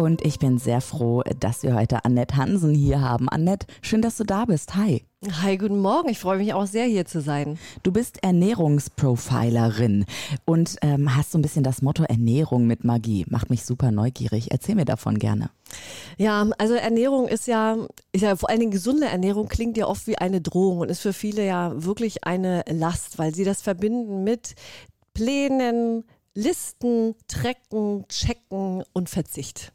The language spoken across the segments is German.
Und ich bin sehr froh, dass wir heute Annette Hansen hier haben. Annette, schön, dass du da bist. Hi. Hi, guten Morgen. Ich freue mich auch sehr, hier zu sein. Du bist Ernährungsprofilerin und ähm, hast so ein bisschen das Motto Ernährung mit Magie. Macht mich super neugierig. Erzähl mir davon gerne. Ja, also Ernährung ist ja, ist ja vor allen Dingen gesunde Ernährung klingt ja oft wie eine Drohung und ist für viele ja wirklich eine Last, weil sie das verbinden mit Plänen, Listen, Trecken, Checken und Verzicht.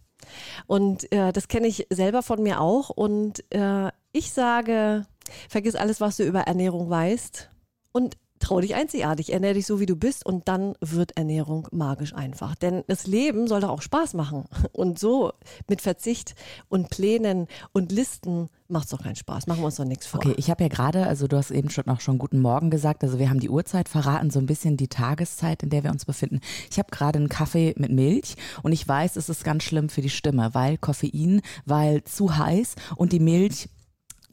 Und äh, das kenne ich selber von mir auch. Und äh, ich sage, vergiss alles, was du über Ernährung weißt und trau dich einzigartig, ernähr dich so, wie du bist und dann wird Ernährung magisch einfach. Denn das Leben soll doch auch Spaß machen. Und so mit Verzicht und Plänen und Listen macht es doch keinen Spaß. Machen wir uns doch nichts vor. Okay, ich habe ja gerade, also du hast eben schon auch schon guten Morgen gesagt, also wir haben die Uhrzeit verraten, so ein bisschen die Tageszeit, in der wir uns befinden. Ich habe gerade einen Kaffee mit Milch und ich weiß, es ist ganz schlimm für die Stimme, weil Koffein, weil zu heiß und die Milch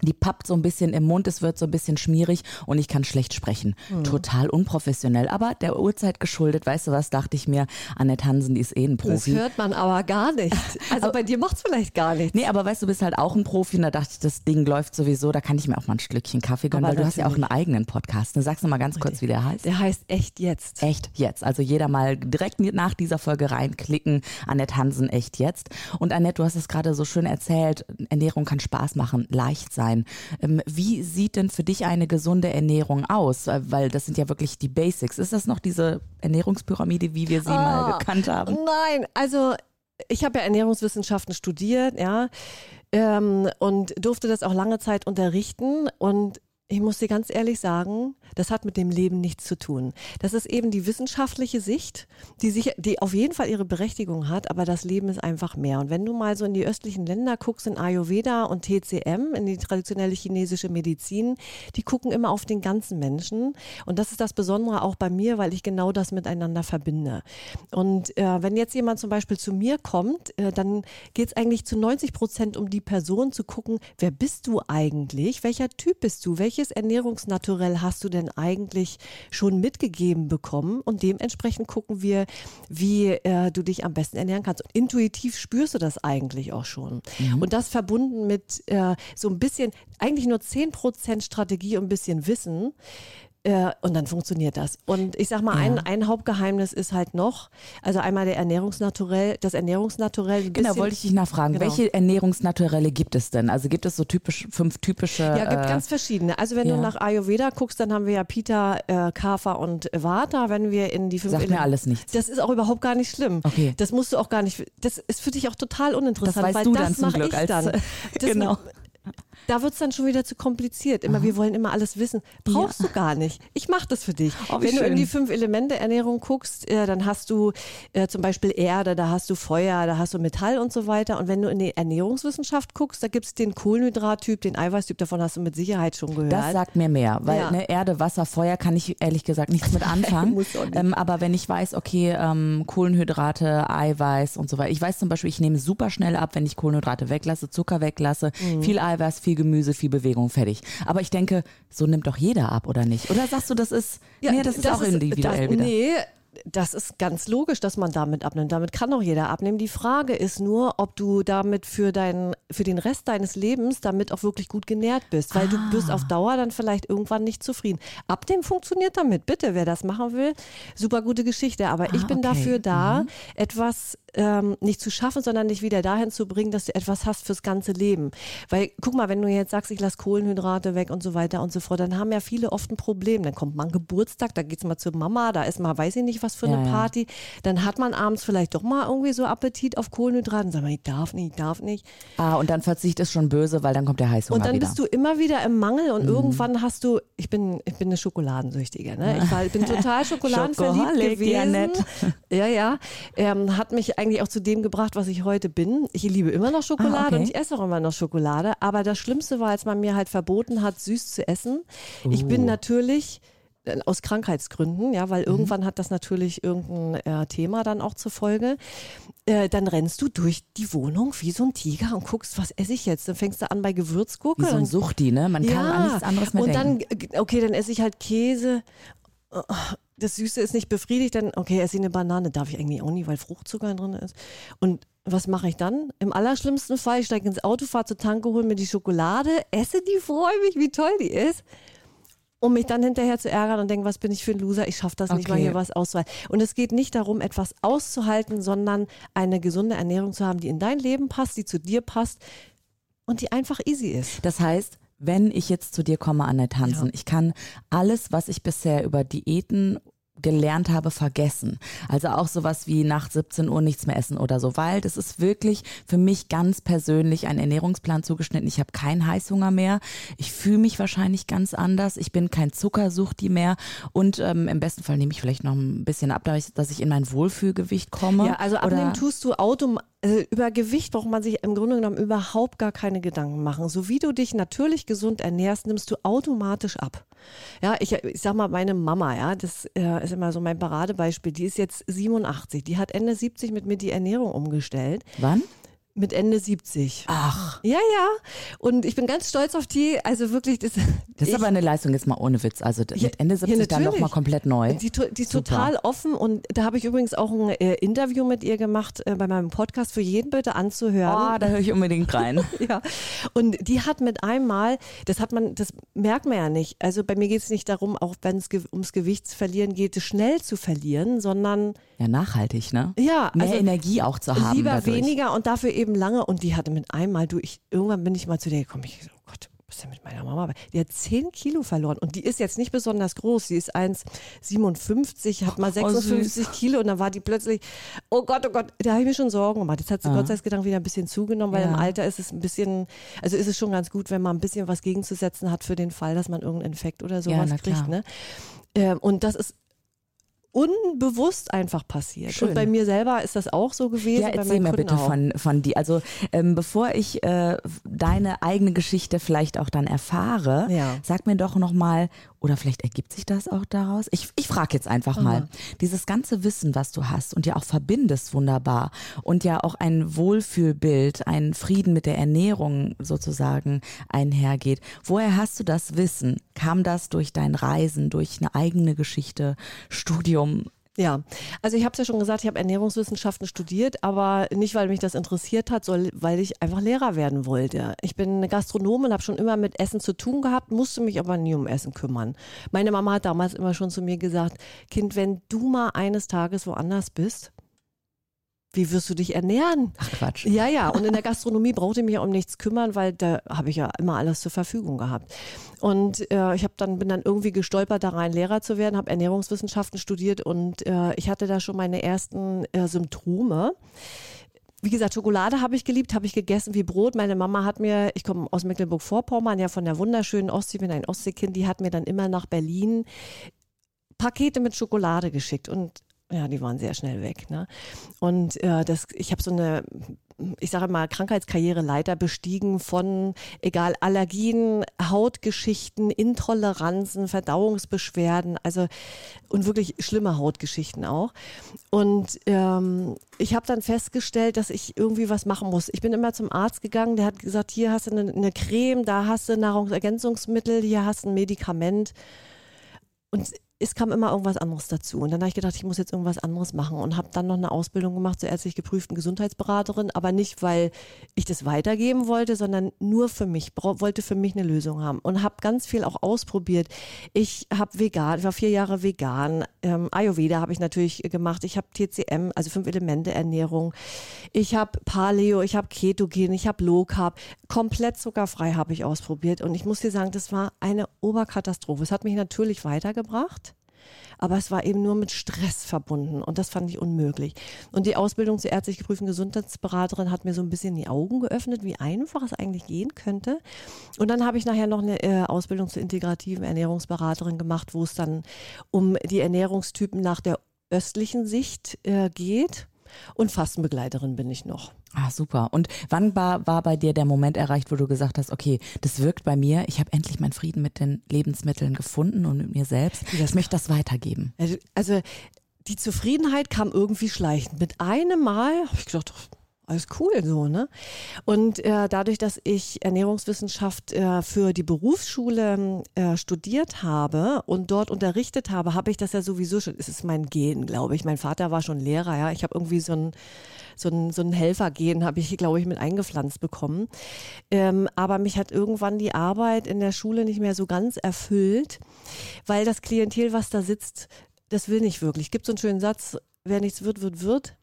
die pappt so ein bisschen im Mund, es wird so ein bisschen schmierig und ich kann schlecht sprechen. Mhm. Total unprofessionell, aber der Uhrzeit geschuldet, weißt du was, dachte ich mir, Annette Hansen, die ist eh ein Profi. Das hört man aber gar nicht. Also bei dir macht es vielleicht gar nichts. Nee, aber weißt du, bist halt auch ein Profi und da dachte ich, das Ding läuft sowieso, da kann ich mir auch mal ein Stückchen Kaffee gönnen, aber weil du hast ja auch einen eigenen Podcast. Ne? Sagst du mal ganz kurz, wie der heißt? Der heißt Echt Jetzt. Echt Jetzt. Also jeder mal direkt nach dieser Folge reinklicken. Annette Hansen, Echt Jetzt. Und Annette, du hast es gerade so schön erzählt, Ernährung kann Spaß machen, leicht sein sein. Ähm, wie sieht denn für dich eine gesunde Ernährung aus? Äh, weil das sind ja wirklich die Basics. Ist das noch diese Ernährungspyramide, wie wir sie oh, mal gekannt haben? Nein, also ich habe ja Ernährungswissenschaften studiert, ja, ähm, und durfte das auch lange Zeit unterrichten. Und ich muss dir ganz ehrlich sagen, das hat mit dem Leben nichts zu tun. Das ist eben die wissenschaftliche Sicht, die sich, die auf jeden Fall ihre Berechtigung hat, aber das Leben ist einfach mehr. Und wenn du mal so in die östlichen Länder guckst, in Ayurveda und TCM, in die traditionelle chinesische Medizin, die gucken immer auf den ganzen Menschen. Und das ist das Besondere auch bei mir, weil ich genau das miteinander verbinde. Und äh, wenn jetzt jemand zum Beispiel zu mir kommt, äh, dann geht es eigentlich zu 90 Prozent um die Person zu gucken, wer bist du eigentlich? Welcher Typ bist du? Welche welches Ernährungsnaturell hast du denn eigentlich schon mitgegeben bekommen? Und dementsprechend gucken wir, wie äh, du dich am besten ernähren kannst. Und intuitiv spürst du das eigentlich auch schon. Mhm. Und das verbunden mit äh, so ein bisschen, eigentlich nur 10% Strategie und ein bisschen Wissen, äh, und dann funktioniert das. Und ich sag mal, ja. ein, ein Hauptgeheimnis ist halt noch, also einmal der Ernährungsnaturell, das Ernährungsnaturell. Genau, wollte ich dich nachfragen. Genau. Welche Ernährungsnaturelle gibt es denn? Also gibt es so typisch, fünf typische. Ja, gibt äh, ganz verschiedene. Also wenn ja. du nach Ayurveda guckst, dann haben wir ja Pita, äh, Kapha und Vata. Wenn wir in die fünf Sagt mir alles nichts. Das ist auch überhaupt gar nicht schlimm. Okay. Das musst du auch gar nicht, das ist für dich auch total uninteressant. Das weißt weil du das Glück. Ich dann. Das genau da wird es dann schon wieder zu kompliziert. Immer, Aha. wir wollen immer alles wissen. Brauchst ja. du gar nicht. Ich mache das für dich. Oh, Wenn schön. du in die fünf Elemente Ernährung guckst, äh, dann hast du äh, zum Beispiel Erde, da hast du Feuer, da hast du Metall und so weiter. Und wenn du in die Ernährungswissenschaft guckst, da gibt es den Kohlenhydrattyp, den Eiweißtyp, davon hast du mit Sicherheit schon gehört. Das sagt mir mehr, weil ja. ne, Erde, Wasser, Feuer kann ich ehrlich gesagt nichts mit anfangen. ähm, aber wenn ich weiß, okay, ähm, Kohlenhydrate, Eiweiß und so weiter. Ich weiß zum Beispiel, ich nehme super schnell ab, wenn ich Kohlenhydrate weglasse, Zucker weglasse, mhm. viel Eiweiß, viel Gemüse, viel Bewegung, fertig. Aber ich denke, so nimmt doch jeder ab, oder nicht? Oder sagst du, das ist, ja, nee, das ist das auch ist, individuell das, wieder? Nee, das ist ganz logisch, dass man damit abnimmt. Damit kann auch jeder abnehmen. Die Frage ist nur, ob du damit für, dein, für den Rest deines Lebens damit auch wirklich gut genährt bist, weil ah. du bist auf Dauer dann vielleicht irgendwann nicht zufrieden. Abnehmen funktioniert damit. Bitte, wer das machen will, super gute Geschichte. Aber ah, ich bin okay. dafür da, mhm. etwas ähm, nicht zu schaffen, sondern dich wieder dahin zu bringen, dass du etwas hast fürs ganze Leben. Weil, guck mal, wenn du jetzt sagst, ich lasse Kohlenhydrate weg und so weiter und so fort, dann haben ja viele oft ein Problem. Dann kommt man Geburtstag, da geht es mal zur Mama, da ist mal, weiß ich nicht, was für eine ja, Party. Dann hat man abends vielleicht doch mal irgendwie so Appetit auf Kohlenhydrate und sagt man, ich darf nicht, ich darf nicht. Ah, und dann Verzicht ist schon böse, weil dann kommt der Heißhunger Und dann wieder. bist du immer wieder im Mangel und mhm. irgendwann hast du, ich bin, ich bin eine Schokoladensüchtige, ne? Ich, war, ich bin total schokoladenverliebt gewesen. Ja, ja, ja. Ähm, hat mich eigentlich auch zu dem gebracht, was ich heute bin. Ich liebe immer noch Schokolade ah, okay. und ich esse auch immer noch Schokolade. Aber das Schlimmste war, als man mir halt verboten hat, süß zu essen. Uh. Ich bin uh. natürlich aus Krankheitsgründen, ja, weil mhm. irgendwann hat das natürlich irgendein äh, Thema dann auch zur Folge. Äh, dann rennst du durch die Wohnung wie so ein Tiger und guckst, was esse ich jetzt? Dann fängst du an bei Gewürzgurke. Wie so ein Suchti, ne? Man kann an nichts anderes mehr und denken. Und dann, okay, dann esse ich halt Käse. Das Süße ist nicht befriedigt, dann, okay, esse ich eine Banane. Darf ich eigentlich auch nie, weil Fruchtzucker drin ist. Und was mache ich dann? Im allerschlimmsten Fall, ich steige ins Auto, fahre zur Tanke, hole mir die Schokolade, esse die, freue mich, wie toll die ist um mich dann hinterher zu ärgern und denken, was bin ich für ein Loser, ich schaffe das okay. nicht mal hier was auszuhalten. Und es geht nicht darum, etwas auszuhalten, sondern eine gesunde Ernährung zu haben, die in dein Leben passt, die zu dir passt und die einfach easy ist. Das heißt, wenn ich jetzt zu dir komme an der Tanzen, ja. ich kann alles, was ich bisher über Diäten gelernt habe, vergessen. Also auch sowas wie nach 17 Uhr nichts mehr essen oder so, weil das ist wirklich für mich ganz persönlich ein Ernährungsplan zugeschnitten. Ich habe keinen Heißhunger mehr. Ich fühle mich wahrscheinlich ganz anders. Ich bin kein Zuckersuchti mehr und ähm, im besten Fall nehme ich vielleicht noch ein bisschen ab, dass ich in mein Wohlfühlgewicht komme. Ja, also abnehmen tust du automatisch also über Gewicht braucht man sich im Grunde genommen überhaupt gar keine Gedanken machen. So wie du dich natürlich gesund ernährst, nimmst du automatisch ab. Ja, ich, ich sag mal, meine Mama, ja, das äh, ist immer so mein Paradebeispiel, die ist jetzt 87, die hat Ende 70 mit mir die Ernährung umgestellt. Wann? Mit Ende 70. Ach. Ja, ja. Und ich bin ganz stolz auf die. Also wirklich, das. Das ist aber eine Leistung jetzt mal ohne Witz. Also mit ja, Ende 70 ja, dann nochmal komplett neu. Die, die ist total offen. Und da habe ich übrigens auch ein äh, Interview mit ihr gemacht äh, bei meinem Podcast für jeden bitte anzuhören. Oh, da höre ich unbedingt rein. ja. Und die hat mit einmal, das hat man, das merkt man ja nicht. Also bei mir geht es nicht darum, auch wenn es ge ums Gewichtsverlieren geht, schnell zu verlieren, sondern. Ja, nachhaltig, ne? Ja. Mehr also Energie auch zu haben. Lieber dadurch. weniger und dafür eben eben lange und die hatte mit einmal, du, ich, irgendwann bin ich mal zu der gekommen, ich so, oh Gott, was ist denn mit meiner Mama? Die hat 10 Kilo verloren und die ist jetzt nicht besonders groß. Sie ist 1,57, hat mal 56 oh, Kilo und dann war die plötzlich, oh Gott, oh Gott, da habe ich mir schon Sorgen gemacht. Jetzt hat sie ah. Gott sei Dank wieder ein bisschen zugenommen, weil ja. im Alter ist es ein bisschen, also ist es schon ganz gut, wenn man ein bisschen was gegenzusetzen hat für den Fall, dass man irgendeinen Infekt oder sowas ja, kriegt. Ne? Ähm, und das ist unbewusst einfach passiert. Schön. Und bei mir selber ist das auch so gewesen. Ja, erzähl mir bitte auch. von, von dir. Also ähm, bevor ich äh, deine eigene Geschichte vielleicht auch dann erfahre, ja. sag mir doch nochmal, oder vielleicht ergibt sich das auch daraus. Ich, ich frage jetzt einfach mal, dieses ganze Wissen, was du hast und ja auch verbindest wunderbar und ja auch ein Wohlfühlbild, ein Frieden mit der Ernährung sozusagen einhergeht. Woher hast du das Wissen? Kam das durch dein Reisen, durch eine eigene Geschichte, Studium? Ja, also ich habe es ja schon gesagt, ich habe Ernährungswissenschaften studiert, aber nicht, weil mich das interessiert hat, sondern weil ich einfach Lehrer werden wollte. Ich bin eine Gastronomin, habe schon immer mit Essen zu tun gehabt, musste mich aber nie um Essen kümmern. Meine Mama hat damals immer schon zu mir gesagt, Kind, wenn du mal eines Tages woanders bist, wie wirst du dich ernähren? Ach Quatsch. Ja, ja. Und in der Gastronomie brauchte ich mich um nichts kümmern, weil da habe ich ja immer alles zur Verfügung gehabt. Und äh, ich habe dann bin dann irgendwie gestolpert, da rein Lehrer zu werden, habe Ernährungswissenschaften studiert und äh, ich hatte da schon meine ersten äh, Symptome. Wie gesagt, Schokolade habe ich geliebt, habe ich gegessen wie Brot. Meine Mama hat mir, ich komme aus Mecklenburg-Vorpommern, ja von der wunderschönen Ostsee, bin ein Ostseekind, die hat mir dann immer nach Berlin Pakete mit Schokolade geschickt. Und ja, die waren sehr schnell weg. Ne? Und äh, das, ich habe so eine, ich sage mal, Krankheitskarriereleiter bestiegen von, egal, Allergien, Hautgeschichten, Intoleranzen, Verdauungsbeschwerden, also und wirklich schlimme Hautgeschichten auch. Und ähm, ich habe dann festgestellt, dass ich irgendwie was machen muss. Ich bin immer zum Arzt gegangen, der hat gesagt, hier hast du eine, eine Creme, da hast du Nahrungsergänzungsmittel, hier hast du ein Medikament. Und es kam immer irgendwas anderes dazu. Und dann habe ich gedacht, ich muss jetzt irgendwas anderes machen und habe dann noch eine Ausbildung gemacht zur ärztlich geprüften Gesundheitsberaterin, aber nicht, weil ich das weitergeben wollte, sondern nur für mich, wollte für mich eine Lösung haben und habe ganz viel auch ausprobiert. Ich habe vegan, ich war vier Jahre vegan, ähm, Ayurveda habe ich natürlich gemacht, ich habe TCM, also fünf Elemente Ernährung, ich habe Paleo, ich habe Ketogen, ich habe Low Carb, komplett zuckerfrei habe ich ausprobiert und ich muss dir sagen, das war eine Oberkatastrophe. Es hat mich natürlich weitergebracht aber es war eben nur mit Stress verbunden und das fand ich unmöglich. Und die Ausbildung zur ärztlich geprüften Gesundheitsberaterin hat mir so ein bisschen die Augen geöffnet, wie einfach es eigentlich gehen könnte. Und dann habe ich nachher noch eine äh, Ausbildung zur integrativen Ernährungsberaterin gemacht, wo es dann um die Ernährungstypen nach der östlichen Sicht äh, geht. Und Fastenbegleiterin bin ich noch. Ah, super. Und wann war, war bei dir der Moment erreicht, wo du gesagt hast, okay, das wirkt bei mir, ich habe endlich meinen Frieden mit den Lebensmitteln gefunden und mit mir selbst. Ich möchte das weitergeben. Also, also die Zufriedenheit kam irgendwie schleichend. Mit einem Mal habe ich gedacht, alles cool so, ne? Und äh, dadurch, dass ich Ernährungswissenschaft äh, für die Berufsschule äh, studiert habe und dort unterrichtet habe, habe ich das ja sowieso schon, es ist mein Gen, glaube ich. Mein Vater war schon Lehrer, ja. Ich habe irgendwie so ein so ein, so ein Helfergen habe ich, glaube ich, mit eingepflanzt bekommen. Ähm, aber mich hat irgendwann die Arbeit in der Schule nicht mehr so ganz erfüllt, weil das Klientel, was da sitzt, das will nicht wirklich. Es gibt so einen schönen Satz, wer nichts wird, wird, wird.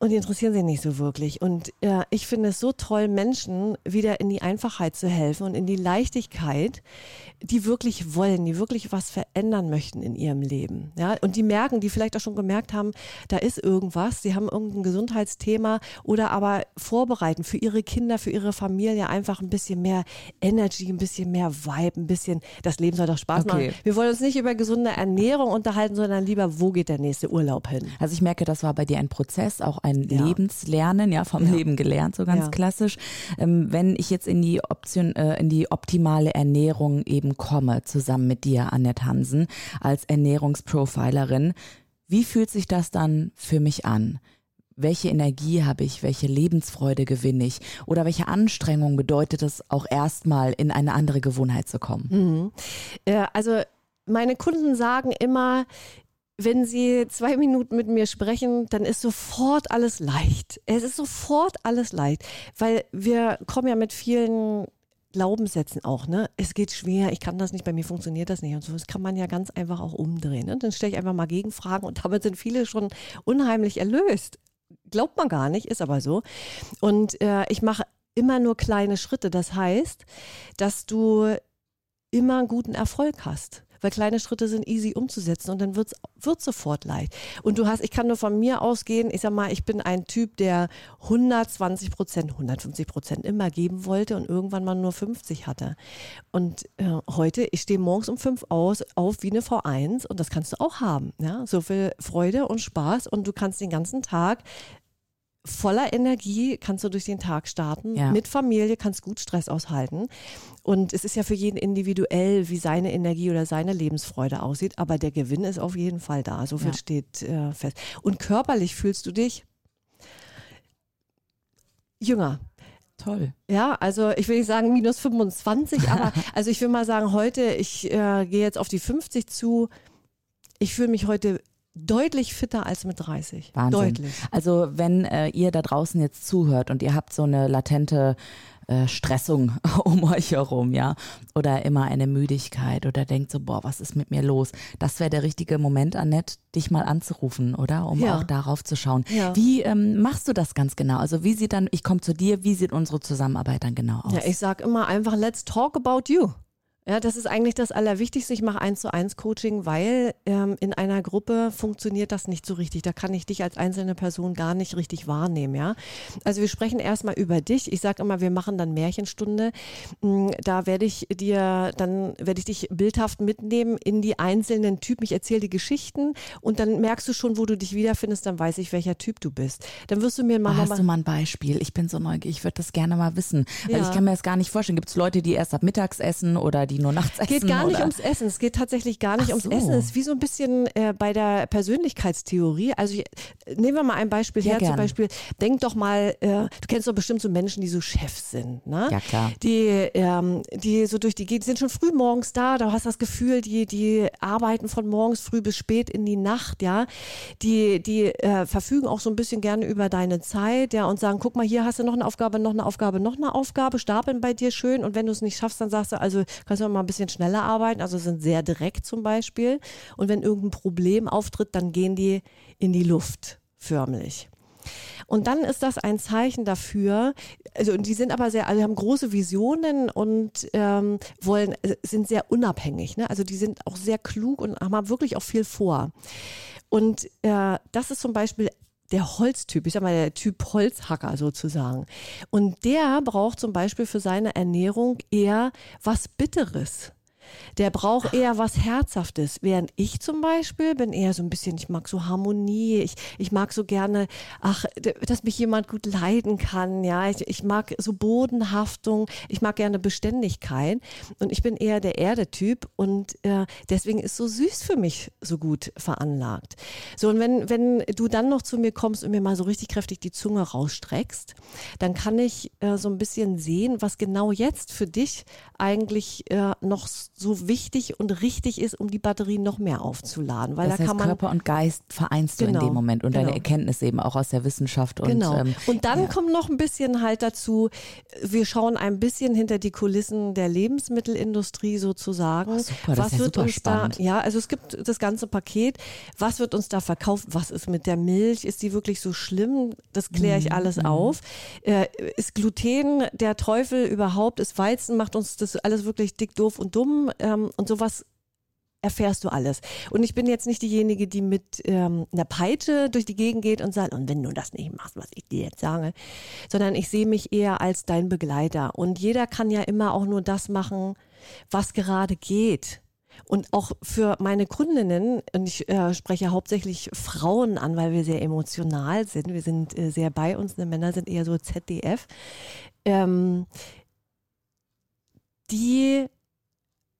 Und die interessieren sich nicht so wirklich. Und ja, ich finde es so toll, Menschen wieder in die Einfachheit zu helfen und in die Leichtigkeit, die wirklich wollen, die wirklich was verändern möchten in ihrem Leben. Ja, und die merken, die vielleicht auch schon gemerkt haben, da ist irgendwas, sie haben irgendein Gesundheitsthema oder aber vorbereiten für ihre Kinder, für ihre Familie einfach ein bisschen mehr Energy, ein bisschen mehr Vibe, ein bisschen, das Leben soll doch Spaß okay. machen. Wir wollen uns nicht über gesunde Ernährung unterhalten, sondern lieber, wo geht der nächste Urlaub hin? Also ich merke, das war bei dir ein Prozess, auch ein ein ja. Lebenslernen, ja, vom ja. Leben gelernt, so ganz ja. klassisch. Ähm, wenn ich jetzt in die Option, äh, in die optimale Ernährung eben komme, zusammen mit dir, Annette Hansen, als Ernährungsprofilerin, wie fühlt sich das dann für mich an? welche Energie habe ich, welche Lebensfreude gewinne ich oder welche Anstrengung bedeutet es auch erstmal in eine andere Gewohnheit zu kommen? Mhm. Äh, also meine Kunden sagen immer, wenn Sie zwei Minuten mit mir sprechen, dann ist sofort alles leicht. Es ist sofort alles leicht, weil wir kommen ja mit vielen Glaubenssätzen auch, ne? Es geht schwer, ich kann das nicht, bei mir funktioniert das nicht und so. Das kann man ja ganz einfach auch umdrehen. Ne? Dann stelle ich einfach mal Gegenfragen und damit sind viele schon unheimlich erlöst. Glaubt man gar nicht, ist aber so. Und äh, ich mache immer nur kleine Schritte. Das heißt, dass du immer einen guten Erfolg hast weil kleine Schritte sind easy umzusetzen und dann wird es sofort leicht. Und du hast, ich kann nur von mir ausgehen, ich sag mal, ich bin ein Typ, der 120 Prozent, 150 Prozent immer geben wollte und irgendwann mal nur 50 hatte. Und äh, heute, ich stehe morgens um fünf aus, auf wie eine V1 und das kannst du auch haben. Ja? So viel Freude und Spaß und du kannst den ganzen Tag voller Energie kannst du durch den Tag starten. Ja. Mit Familie kannst gut Stress aushalten. Und es ist ja für jeden individuell, wie seine Energie oder seine Lebensfreude aussieht. Aber der Gewinn ist auf jeden Fall da. So viel ja. steht äh, fest. Und körperlich fühlst du dich jünger. Toll. Ja, also ich will nicht sagen minus 25, aber also ich will mal sagen, heute, ich äh, gehe jetzt auf die 50 zu. Ich fühle mich heute deutlich fitter als mit 30. Wahnsinn. Deutlich. Also wenn äh, ihr da draußen jetzt zuhört und ihr habt so eine latente äh, Stressung um euch herum, ja, oder immer eine Müdigkeit oder denkt so, boah, was ist mit mir los? Das wäre der richtige Moment, Annette, dich mal anzurufen, oder? Um ja. auch darauf zu schauen. Ja. Wie ähm, machst du das ganz genau? Also wie sieht dann, ich komme zu dir, wie sieht unsere Zusammenarbeit dann genau aus? Ja, ich sage immer einfach, let's talk about you. Ja, das ist eigentlich das Allerwichtigste. Ich mache eins zu eins Coaching, weil ähm, in einer Gruppe funktioniert das nicht so richtig. Da kann ich dich als einzelne Person gar nicht richtig wahrnehmen. Ja, also wir sprechen erstmal über dich. Ich sage immer, wir machen dann Märchenstunde. Hm, da werde ich dir, dann werde ich dich bildhaft mitnehmen in die einzelnen Typen. Ich erzähle die Geschichten und dann merkst du schon, wo du dich wiederfindest. Dann weiß ich, welcher Typ du bist. Dann wirst du mir mal. Oh, hast mal du mal ein Beispiel? Ich bin so neugierig. Ich würde das gerne mal wissen, weil ja. ich kann mir das gar nicht vorstellen. Gibt es Leute, die erst ab mittags essen oder die nur nachts essen? Es geht gar nicht ums Essen. Es geht tatsächlich gar nicht Ach ums so. Essen. Es ist wie so ein bisschen äh, bei der Persönlichkeitstheorie. Also ich, nehmen wir mal ein Beispiel ja, her. Gern. Zum Beispiel, denk doch mal, äh, du kennst doch bestimmt so Menschen, die so Chefs sind. Ne? Ja, klar. Die, ähm, die so durch die die sind schon früh morgens da. Da hast du das Gefühl, die, die arbeiten von morgens früh bis spät in die Nacht. Ja, Die, die äh, verfügen auch so ein bisschen gerne über deine Zeit. Ja, und sagen, guck mal, hier hast du noch eine Aufgabe, noch eine Aufgabe, noch eine Aufgabe. Stapeln bei dir schön. Und wenn du es nicht schaffst, dann sagst du, also kannst du mal ein bisschen schneller arbeiten, also sind sehr direkt zum Beispiel. Und wenn irgendein Problem auftritt, dann gehen die in die Luft förmlich. Und dann ist das ein Zeichen dafür, also die sind aber sehr, also haben große Visionen und ähm, wollen, äh, sind sehr unabhängig. Ne? Also die sind auch sehr klug und haben wirklich auch viel vor. Und äh, das ist zum Beispiel der Holztyp, ich sag mal der Typ Holzhacker sozusagen. Und der braucht zum Beispiel für seine Ernährung eher was Bitteres. Der braucht eher was Herzhaftes. Während ich zum Beispiel bin eher so ein bisschen, ich mag so Harmonie, ich, ich mag so gerne, ach, dass mich jemand gut leiden kann, ja. Ich, ich mag so Bodenhaftung, ich mag gerne Beständigkeit. Und ich bin eher der Erdetyp und äh, deswegen ist so süß für mich so gut veranlagt. So, und wenn, wenn du dann noch zu mir kommst und mir mal so richtig kräftig die Zunge rausstreckst, dann kann ich äh, so ein bisschen sehen, was genau jetzt für dich eigentlich äh, noch so wichtig und richtig ist, um die Batterien noch mehr aufzuladen. Weil das da heißt, kann man Körper und Geist vereinst genau, du in dem Moment und genau. deine Erkenntnis eben auch aus der Wissenschaft. Und, genau. Ähm, und dann ja. kommt noch ein bisschen halt dazu, wir schauen ein bisschen hinter die Kulissen der Lebensmittelindustrie sozusagen. Oh, super, was ja wird uns spannend. da, ja, also es gibt das ganze Paket. Was wird uns da verkauft? Was ist mit der Milch? Ist die wirklich so schlimm? Das kläre Mhm, ich alles auf. Äh, ist Gluten der Teufel überhaupt? Ist Weizen? Macht uns das alles wirklich dick, doof und dumm? Ähm, und sowas erfährst du alles. Und ich bin jetzt nicht diejenige, die mit ähm, einer Peitsche durch die Gegend geht und sagt, und wenn du das nicht machst, was ich dir jetzt sage, sondern ich sehe mich eher als dein Begleiter. Und jeder kann ja immer auch nur das machen, was gerade geht. Und auch für meine Kundinnen, und ich äh, spreche hauptsächlich Frauen an, weil wir sehr emotional sind, wir sind äh, sehr bei uns, die Männer sind eher so ZDF, ähm, die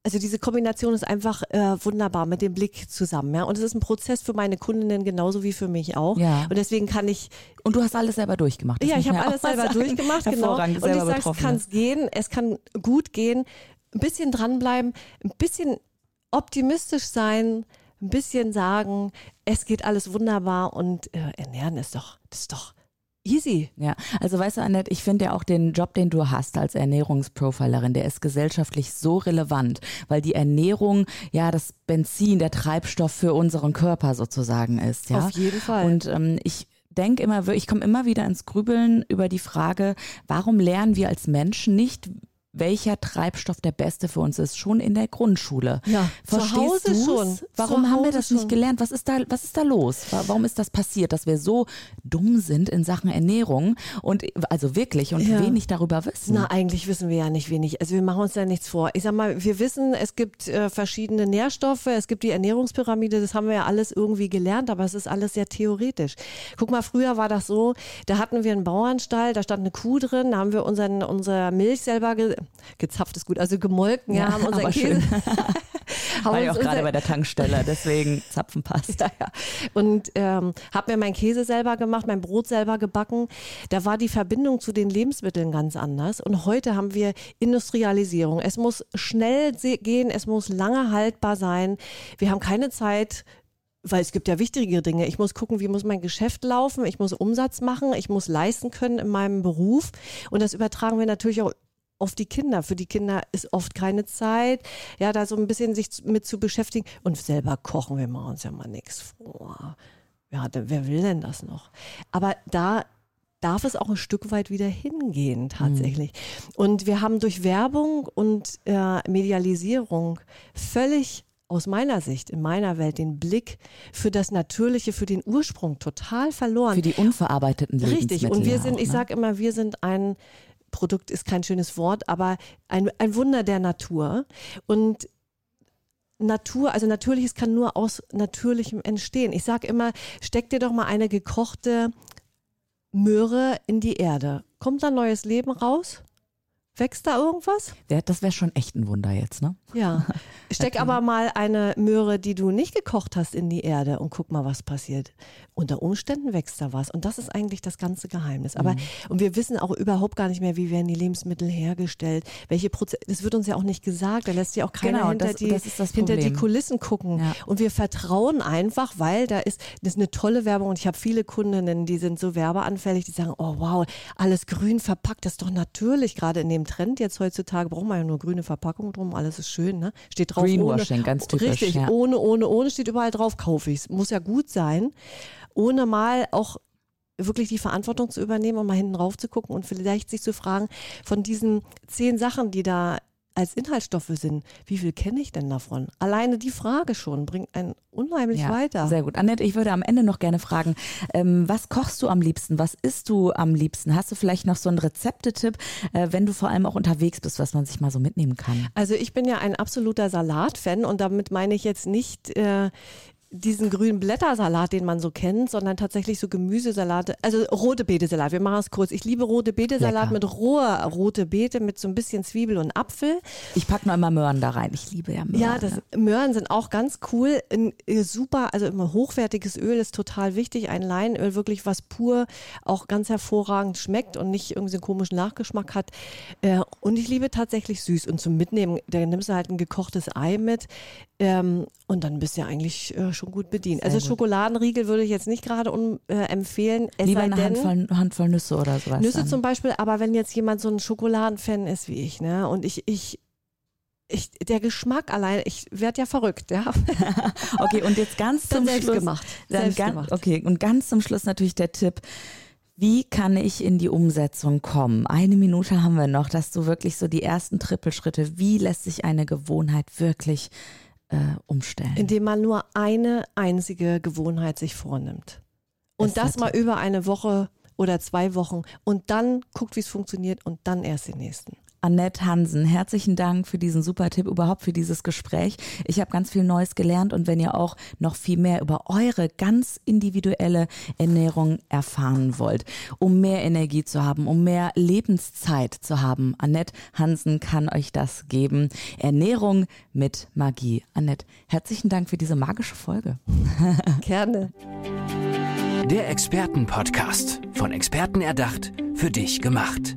also diese Kombination ist einfach äh, wunderbar mit dem Blick zusammen, ja. Und es ist ein Prozess für meine Kundinnen genauso wie für mich auch. Ja. Und deswegen kann ich, Und du hast alles selber durchgemacht. das ja, ich habe alles selber sagen. durchgemacht, genau. Und ich sage, es kann es gehen, es kann gut gehen, ein bisschen dranbleiben, ein bisschen optimistisch sein, ein bisschen sagen, es geht alles wunderbar und äh, ernähren ist doch, das ist doch easy. Ja, also weißt du, Annette, ich finde ja auch den Job, den du hast als Ernährungsprofilerin, der ist gesellschaftlich so relevant, weil die Ernährung ja das Benzin, der Treibstoff für unseren Körper sozusagen ist. Ja? Auf jeden Fall. Und ähm, ich denke immer, ich komme immer wieder ins Grübeln über die Frage, warum lernen wir als Menschen nicht, welcher Treibstoff der beste für uns ist, schon in der Grundschule. Ja, zu Verstehst Hause du's? schon. Warum Zu haben wir Hause das schon. nicht gelernt? Was ist da, was ist da los? Wa- Warum ist das passiert, dass wir so dumm sind in Sachen Ernährung und also wirklich und Ja. wenig darüber wissen? Na, eigentlich wissen wir ja nicht wenig. Also wir machen uns da nichts vor. Ich sag mal, wir wissen, es gibt äh, verschiedene Nährstoffe, es gibt die Ernährungspyramide, das haben wir ja alles irgendwie gelernt, aber es ist alles sehr theoretisch. Guck mal, früher war das so, da hatten wir einen Bauernstall, da stand eine Kuh drin, da haben wir unseren, unsere Milch selber ge gezapft, ist gut, also gemolken, ja, Ja, haben unseren Käse. haben War ja auch gerade bei der Tankstelle, deswegen Zapfen passt. ja, ja. Und ähm, habe mir meinen Käse selber gemacht, mein Brot selber gebacken. Da war die Verbindung zu den Lebensmitteln ganz anders. Und heute haben wir Industrialisierung. Es muss schnell gehen, es muss lange haltbar sein. Wir haben keine Zeit. Weil es gibt ja wichtigere Dinge. Ich muss gucken, wie muss mein Geschäft laufen. Ich muss Umsatz machen. Ich muss leisten können in meinem Beruf. Und das übertragen wir natürlich auch auf die Kinder. Für die Kinder ist oft keine Zeit, ja, da so ein bisschen sich mit zu beschäftigen. Und selber kochen, wir machen uns ja mal nichts vor. Ja, wer will denn das noch? Aber da darf es auch ein Stück weit wieder hingehen, tatsächlich. Und wir haben durch Werbung und äh, Medialisierung völlig aus meiner Sicht, in meiner Welt, den Blick für das Natürliche, für den Ursprung total verloren. Für die unverarbeiteten Lebensmittel. Richtig. Und wir sind, ich ne? sage immer, wir sind ein Produkt ist kein schönes Wort, aber ein, ein Wunder der Natur. Und Natur, also Natürliches kann nur aus Natürlichem entstehen. Ich sage immer, steck dir doch mal eine gekochte Möhre in die Erde. Kommt da neues Leben raus? Wächst da irgendwas? Das wäre schon echt ein Wunder jetzt, ne? Ja. Steck aber mal eine Möhre, die du nicht gekocht hast, in die Erde und guck mal, was passiert. Unter Umständen wächst da was. Und das ist eigentlich das ganze Geheimnis. Aber, und wir wissen auch überhaupt gar nicht mehr, wie werden die Lebensmittel hergestellt. Welche Prozesse, das wird uns ja auch nicht gesagt. Da lässt sich auch keiner Genau, hinter, das- die, das hinter die. Kulissen gucken. Ja. Und wir vertrauen einfach, weil da ist, das ist eine tolle Werbung. Und ich habe viele Kundinnen, die sind so werbeanfällig, die sagen, oh wow, alles grün verpackt, das ist doch natürlich. Gerade in dem Trend jetzt heutzutage braucht man ja nur grüne Verpackung drum, alles ist schön, ne? Steht drauf. Greenwashing, ohne, ganz typisch, Richtig, ja. ohne, ohne, ohne steht überall drauf, kaufe ich es. Muss ja gut sein. Ohne mal auch wirklich die Verantwortung zu übernehmen und mal hinten rauf zu gucken und vielleicht sich zu fragen, von diesen zehn Sachen, die da als Inhaltsstoffe sind, wie viel kenne ich denn davon? Alleine die Frage schon bringt einen unheimlich Ja, weiter. Sehr gut. Annette, ich würde am Ende noch gerne fragen, ähm, was kochst du am liebsten? Was isst du am liebsten? Hast du vielleicht noch so einen Rezeptetipp, äh, wenn du vor allem auch unterwegs bist, was man sich mal so mitnehmen kann? Also ich bin ja ein absoluter Salatfan und damit meine ich jetzt nicht äh, diesen grünen Blättersalat, den man so kennt, sondern tatsächlich so Gemüsesalate, also rote Beetesalat. Wir machen es kurz. Ich liebe rote Beetesalat Lecker. mit roher rote Beete mit so ein bisschen Zwiebel und Apfel. Ich packe noch immer Möhren da rein. Ich liebe ja Möhren. Ja, das Möhren sind auch ganz cool. Ein äh, super, also immer hochwertiges Öl ist total wichtig. Ein Leinöl, wirklich was pur, auch ganz hervorragend schmeckt und nicht irgendwie so einen komischen Nachgeschmack hat. Äh, Und ich liebe tatsächlich süß. Und zum Mitnehmen, da nimmst du halt ein gekochtes Ei mit. Ähm, und dann bist du ja eigentlich äh, schon gut bedient. also gut. Schokoladenriegel würde ich jetzt nicht gerade äh, empfehlen. Es Lieber eine denn, Handvoll, Handvoll Nüsse oder sowas. Nüsse dann. zum Beispiel, aber wenn jetzt jemand so ein Schokoladenfan ist wie ich, ne, und ich, ich, ich, der Geschmack allein, ich werde ja verrückt, ja. Okay, und jetzt ganz zum selbst Schluss. gemacht. Selbst ganz, gemacht. Okay, und ganz zum Schluss natürlich der Tipp. Wie kann ich in die Umsetzung kommen? Eine Minute haben wir noch, dass du wirklich so die ersten Trippelschritte, wie lässt sich eine Gewohnheit wirklich äh, umstellen? Indem man nur eine einzige Gewohnheit sich vornimmt. Und Bester das mal über eine Woche oder zwei Wochen und dann guckt, wie es funktioniert und dann erst den nächsten. Annette Hansen, herzlichen Dank für diesen super Tipp, überhaupt für dieses Gespräch. Ich habe ganz viel Neues gelernt und wenn ihr auch noch viel mehr über eure ganz individuelle Ernährung erfahren wollt, um mehr Energie zu haben, um mehr Lebenszeit zu haben, Annette Hansen kann euch das geben. Ernährung mit Magie. Annette, herzlichen Dank für diese magische Folge. Gerne. Der Expertenpodcast. Von Experten erdacht, für dich gemacht.